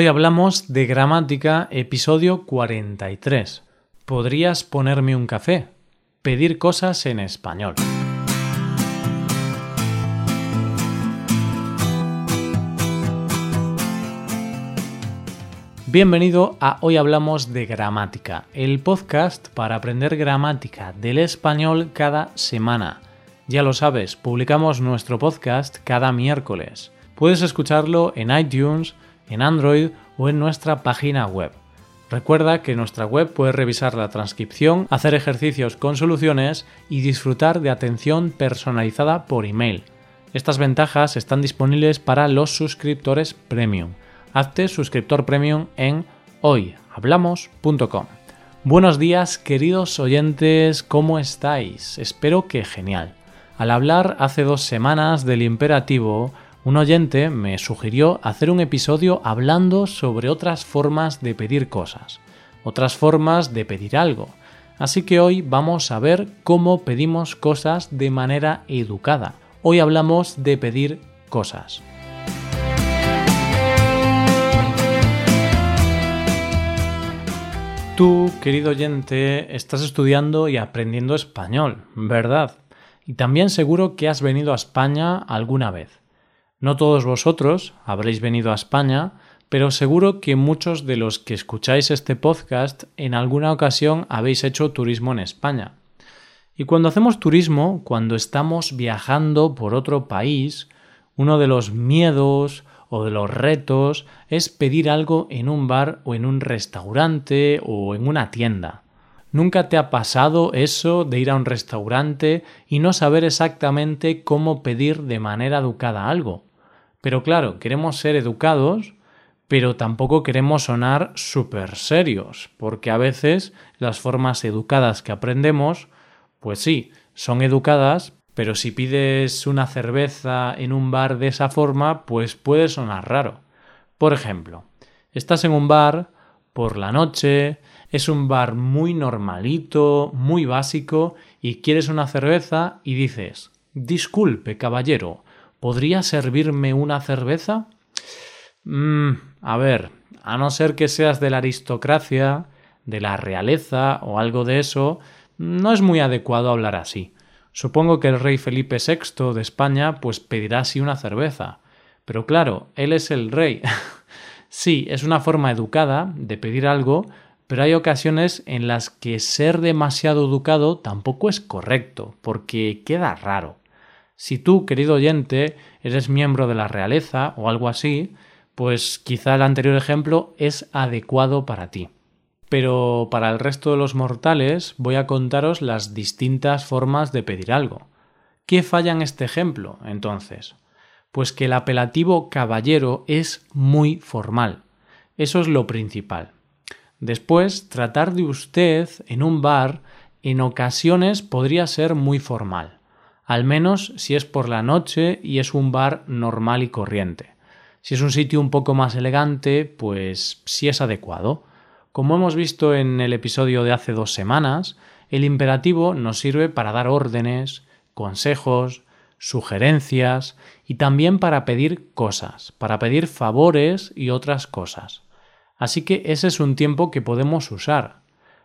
Hoy hablamos de gramática, episodio 43. ¿Podrías ponerme un café? Pedir cosas en español. Bienvenido a Hoy Hablamos de Gramática, el podcast para aprender gramática del español cada semana. Ya lo sabes, publicamos nuestro podcast cada miércoles. Puedes escucharlo en iTunes, en Android o en nuestra página web. Recuerda que nuestra web puedes revisar la transcripción, hacer ejercicios con soluciones y disfrutar de atención personalizada por email. Estas ventajas están disponibles para los suscriptores premium. Hazte suscriptor premium en hoyhablamos.com. Buenos días queridos oyentes, ¿cómo estáis? Espero que genial. Al hablar hace dos semanas del imperativo, un oyente me sugirió hacer un episodio hablando sobre otras formas de pedir cosas, otras formas de pedir algo. Así que hoy vamos a ver cómo pedimos cosas de manera educada. Hoy hablamos de pedir cosas. Tú, querido oyente, estás estudiando y aprendiendo español, ¿verdad? Y también seguro que has venido a España alguna vez. No todos vosotros habréis venido a España, pero seguro que muchos de los que escucháis este podcast en alguna ocasión habéis hecho turismo en España. Y cuando hacemos turismo, cuando estamos viajando por otro país, uno de los miedos o de los retos es pedir algo en un bar o en un restaurante o en una tienda. ¿Nunca te ha pasado eso de ir a un restaurante y no saber exactamente cómo pedir de manera educada algo? Pero claro, queremos ser educados, pero tampoco queremos sonar súper serios, porque a veces las formas educadas que aprendemos, pues sí, son educadas, pero si pides una cerveza en un bar de esa forma, pues puede sonar raro. Por ejemplo, estás en un bar por la noche, es un bar muy normalito, muy básico, y quieres una cerveza y dices Disculpe, caballero, ¿Podría servirme una cerveza? Mm, a ver, a no ser que seas de la aristocracia, de la realeza o algo de eso, no es muy adecuado hablar así. Supongo que el rey Felipe VI de España pues pedirá así una cerveza. Pero claro, él es el rey. sí, es una forma educada de pedir algo, pero hay ocasiones en las que ser demasiado educado tampoco es correcto, porque queda raro. Si tú, querido oyente, eres miembro de la realeza o algo así, pues quizá el anterior ejemplo es adecuado para ti. Pero para el resto de los mortales voy a contaros las distintas formas de pedir algo. ¿Qué falla en este ejemplo, entonces? Pues que el apelativo caballero es muy formal. Eso es lo principal. Después, tratar de usted en un bar en ocasiones podría ser muy formal al menos si es por la noche y es un bar normal y corriente. Si es un sitio un poco más elegante, pues sí es adecuado. Como hemos visto en el episodio de hace dos semanas, el imperativo nos sirve para dar órdenes, consejos, sugerencias y también para pedir cosas, para pedir favores y otras cosas. Así que ese es un tiempo que podemos usar.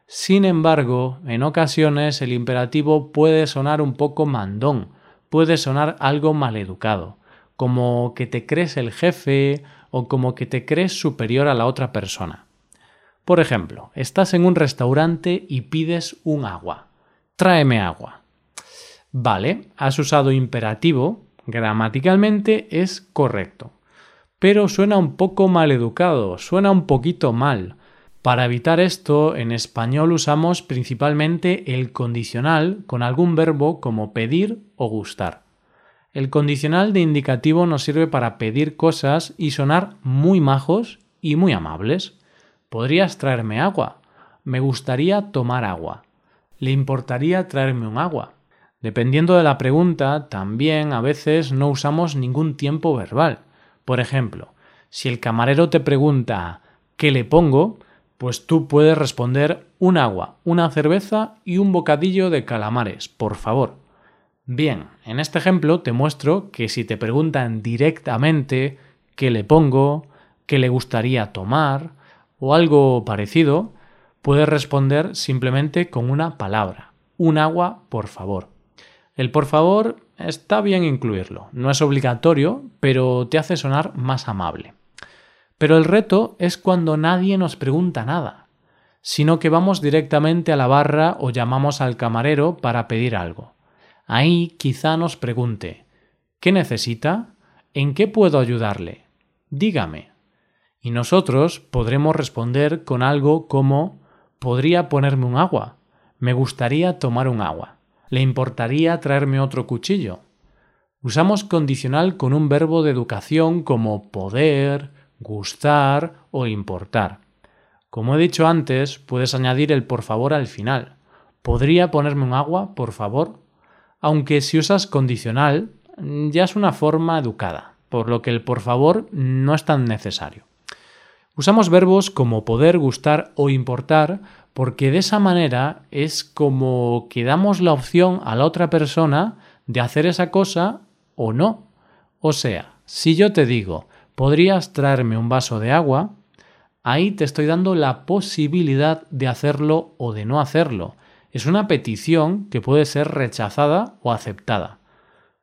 Sin embargo, en ocasiones el imperativo puede sonar un poco mandón, puede sonar algo maleducado, como que te crees el jefe o como que te crees superior a la otra persona. Por ejemplo, estás en un restaurante y pides un agua. Tráeme agua. Vale, has usado imperativo, gramaticalmente es correcto. Pero suena un poco maleducado, suena un poquito mal, para evitar esto, en español usamos principalmente el condicional con algún verbo como pedir o gustar. El condicional de indicativo nos sirve para pedir cosas y sonar muy majos y muy amables. ¿Podrías traerme agua? Me gustaría tomar agua. ¿Le importaría traerme un agua? Dependiendo de la pregunta, también a veces no usamos ningún tiempo verbal. Por ejemplo, si el camarero te pregunta ¿qué le pongo? Pues tú puedes responder un agua, una cerveza y un bocadillo de calamares, por favor. Bien, en este ejemplo te muestro que si te preguntan directamente qué le pongo, qué le gustaría tomar o algo parecido, puedes responder simplemente con una palabra. Un agua, por favor. El por favor está bien incluirlo. No es obligatorio, pero te hace sonar más amable. Pero el reto es cuando nadie nos pregunta nada, sino que vamos directamente a la barra o llamamos al camarero para pedir algo. Ahí quizá nos pregunte ¿Qué necesita? ¿En qué puedo ayudarle? Dígame. Y nosotros podremos responder con algo como ¿Podría ponerme un agua? Me gustaría tomar un agua. ¿Le importaría traerme otro cuchillo? Usamos condicional con un verbo de educación como poder, gustar o importar. Como he dicho antes, puedes añadir el por favor al final. ¿Podría ponerme un agua, por favor? Aunque si usas condicional, ya es una forma educada, por lo que el por favor no es tan necesario. Usamos verbos como poder, gustar o importar porque de esa manera es como que damos la opción a la otra persona de hacer esa cosa o no. O sea, si yo te digo, ¿podrías traerme un vaso de agua? Ahí te estoy dando la posibilidad de hacerlo o de no hacerlo. Es una petición que puede ser rechazada o aceptada.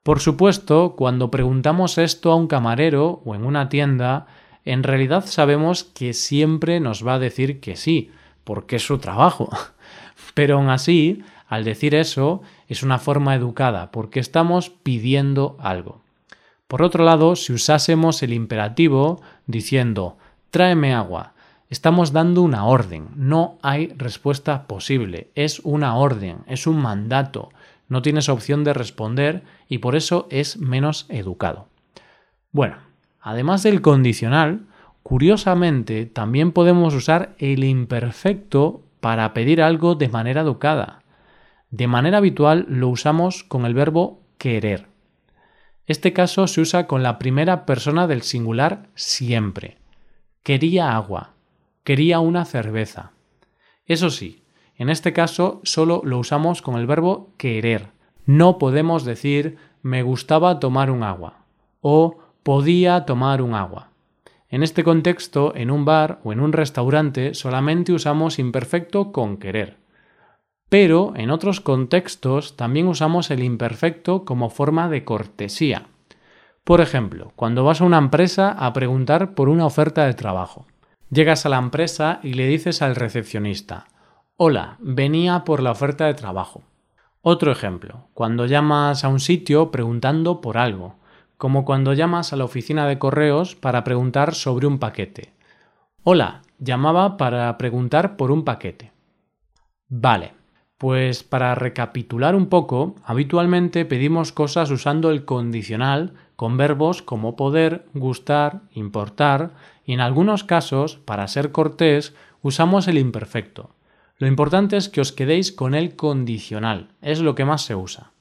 Por supuesto, cuando preguntamos esto a un camarero o en una tienda, en realidad sabemos que siempre nos va a decir que sí, porque es su trabajo. Pero aún así, al decir eso, es una forma educada, porque estamos pidiendo algo. Por otro lado, si usásemos el imperativo diciendo tráeme agua, estamos dando una orden, no hay respuesta posible, es una orden, es un mandato, no tienes opción de responder y por eso es menos educado. Bueno, además del condicional, curiosamente también podemos usar el imperfecto para pedir algo de manera educada. De manera habitual lo usamos con el verbo querer. Este caso se usa con la primera persona del singular siempre. Quería agua. Quería una cerveza. Eso sí, en este caso solo lo usamos con el verbo querer. No podemos decir me gustaba tomar un agua o podía tomar un agua. En este contexto, en un bar o en un restaurante solamente usamos imperfecto con querer. Pero en otros contextos también usamos el imperfecto como forma de cortesía. Por ejemplo, cuando vas a una empresa a preguntar por una oferta de trabajo. Llegas a la empresa y le dices al recepcionista Hola, venía por la oferta de trabajo. Otro ejemplo, cuando llamas a un sitio preguntando por algo, como cuando llamas a la oficina de correos para preguntar sobre un paquete. Hola, llamaba para preguntar por un paquete. Vale, pues para recapitular un poco, habitualmente pedimos cosas usando el condicional con verbos como poder, gustar, importar y en algunos casos, para ser cortés, usamos el imperfecto. Lo importante es que os quedéis con el condicional, es lo que más se usa.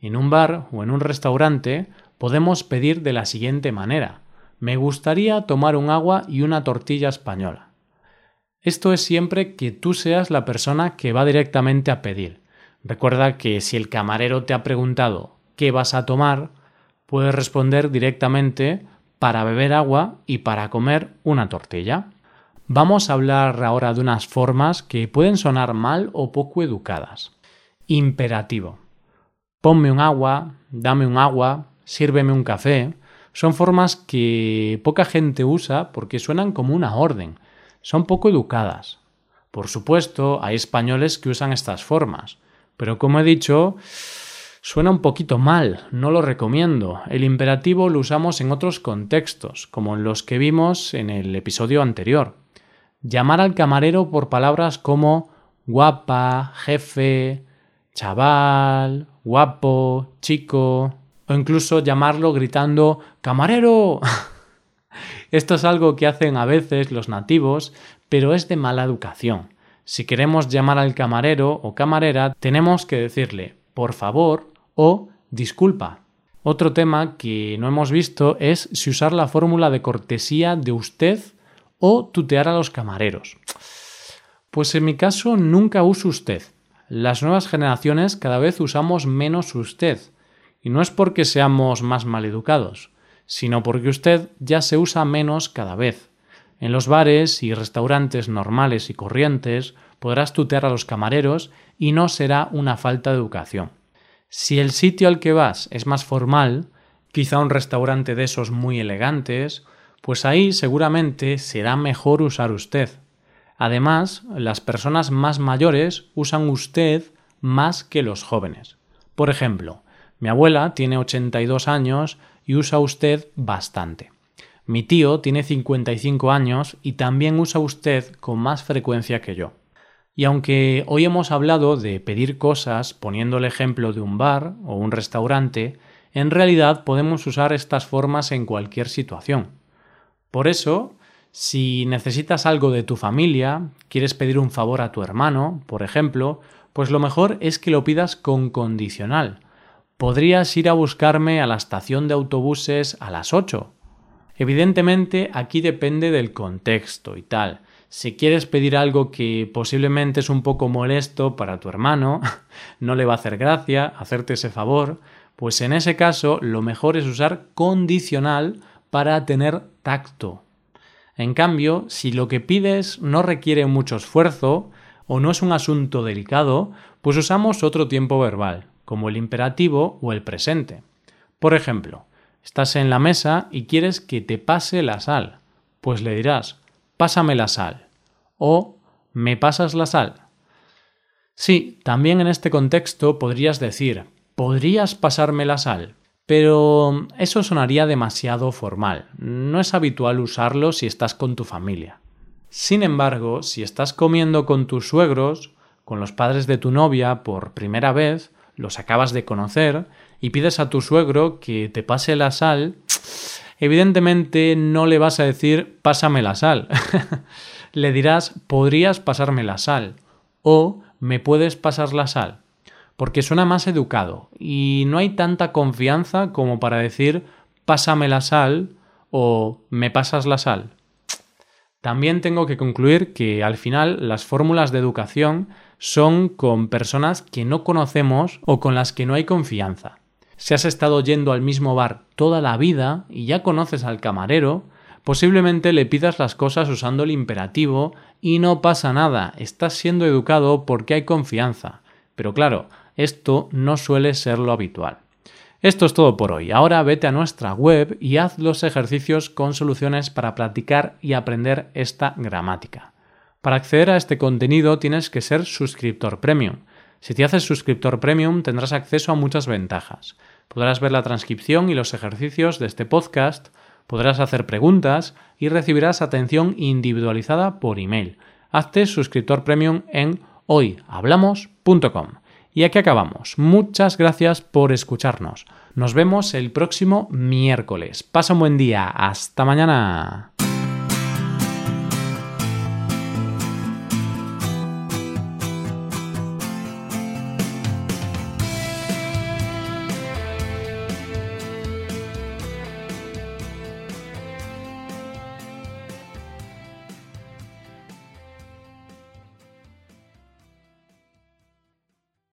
En un bar o en un restaurante podemos pedir de la siguiente manera. Me gustaría tomar un agua y una tortilla española. Esto es siempre que tú seas la persona que va directamente a pedir. Recuerda que si el camarero te ha preguntado qué vas a tomar, puedes responder directamente para beber agua y para comer una tortilla. Vamos a hablar ahora de unas formas que pueden sonar mal o poco educadas. Imperativo. Ponme un agua, dame un agua, sírveme un café. Son formas que poca gente usa porque suenan como una orden. Son poco educadas. Por supuesto, hay españoles que usan estas formas, pero como he dicho, suena un poquito mal, no lo recomiendo. El imperativo lo usamos en otros contextos, como en los que vimos en el episodio anterior. Llamar al camarero por palabras como guapa, jefe, chaval, guapo, chico, o incluso llamarlo gritando ¡Camarero! Esto es algo que hacen a veces los nativos, pero es de mala educación. Si queremos llamar al camarero o camarera, tenemos que decirle por favor o disculpa. Otro tema que no hemos visto es si usar la fórmula de cortesía de usted o tutear a los camareros. Pues en mi caso nunca uso usted. Las nuevas generaciones cada vez usamos menos usted. Y no es porque seamos más maleducados, sino porque usted ya se usa menos cada vez. En los bares y restaurantes normales y corrientes podrás tutear a los camareros y no será una falta de educación. Si el sitio al que vas es más formal, quizá un restaurante de esos muy elegantes, pues ahí seguramente será mejor usar usted. Además, las personas más mayores usan usted más que los jóvenes. Por ejemplo, mi abuela tiene 82 años y usa usted bastante. Mi tío tiene 55 años y también usa usted con más frecuencia que yo. Y aunque hoy hemos hablado de pedir cosas poniendo el ejemplo de un bar o un restaurante, en realidad podemos usar estas formas en cualquier situación. Por eso, si necesitas algo de tu familia, quieres pedir un favor a tu hermano, por ejemplo, pues lo mejor es que lo pidas con condicional. Podrías ir a buscarme a la estación de autobuses a las 8. Evidentemente aquí depende del contexto y tal. Si quieres pedir algo que posiblemente es un poco molesto para tu hermano, no le va a hacer gracia hacerte ese favor, pues en ese caso lo mejor es usar condicional para tener tacto. En cambio, si lo que pides no requiere mucho esfuerzo o no es un asunto delicado, pues usamos otro tiempo verbal, como el imperativo o el presente. Por ejemplo, estás en la mesa y quieres que te pase la sal, pues le dirás pásame la sal o ¿me pasas la sal? Sí, también en este contexto podrías decir ¿podrías pasarme la sal? Pero eso sonaría demasiado formal. No es habitual usarlo si estás con tu familia. Sin embargo, si estás comiendo con tus suegros, con los padres de tu novia por primera vez, los acabas de conocer, y pides a tu suegro que te pase la sal, evidentemente no le vas a decir pásame la sal. le dirás podrías pasarme la sal o me puedes pasar la sal, porque suena más educado y no hay tanta confianza como para decir pásame la sal o me pasas la sal. También tengo que concluir que al final las fórmulas de educación son con personas que no conocemos o con las que no hay confianza. Si has estado yendo al mismo bar toda la vida y ya conoces al camarero, posiblemente le pidas las cosas usando el imperativo y no pasa nada, estás siendo educado porque hay confianza. Pero claro, esto no suele ser lo habitual. Esto es todo por hoy. Ahora vete a nuestra web y haz los ejercicios con soluciones para practicar y aprender esta gramática. Para acceder a este contenido tienes que ser suscriptor premium. Si te haces suscriptor premium tendrás acceso a muchas ventajas. Podrás ver la transcripción y los ejercicios de este podcast, podrás hacer preguntas y recibirás atención individualizada por email. Hazte suscriptor premium en hoyhablamos.com. Y aquí acabamos. Muchas gracias por escucharnos. Nos vemos el próximo miércoles. Pasa un buen día. Hasta mañana.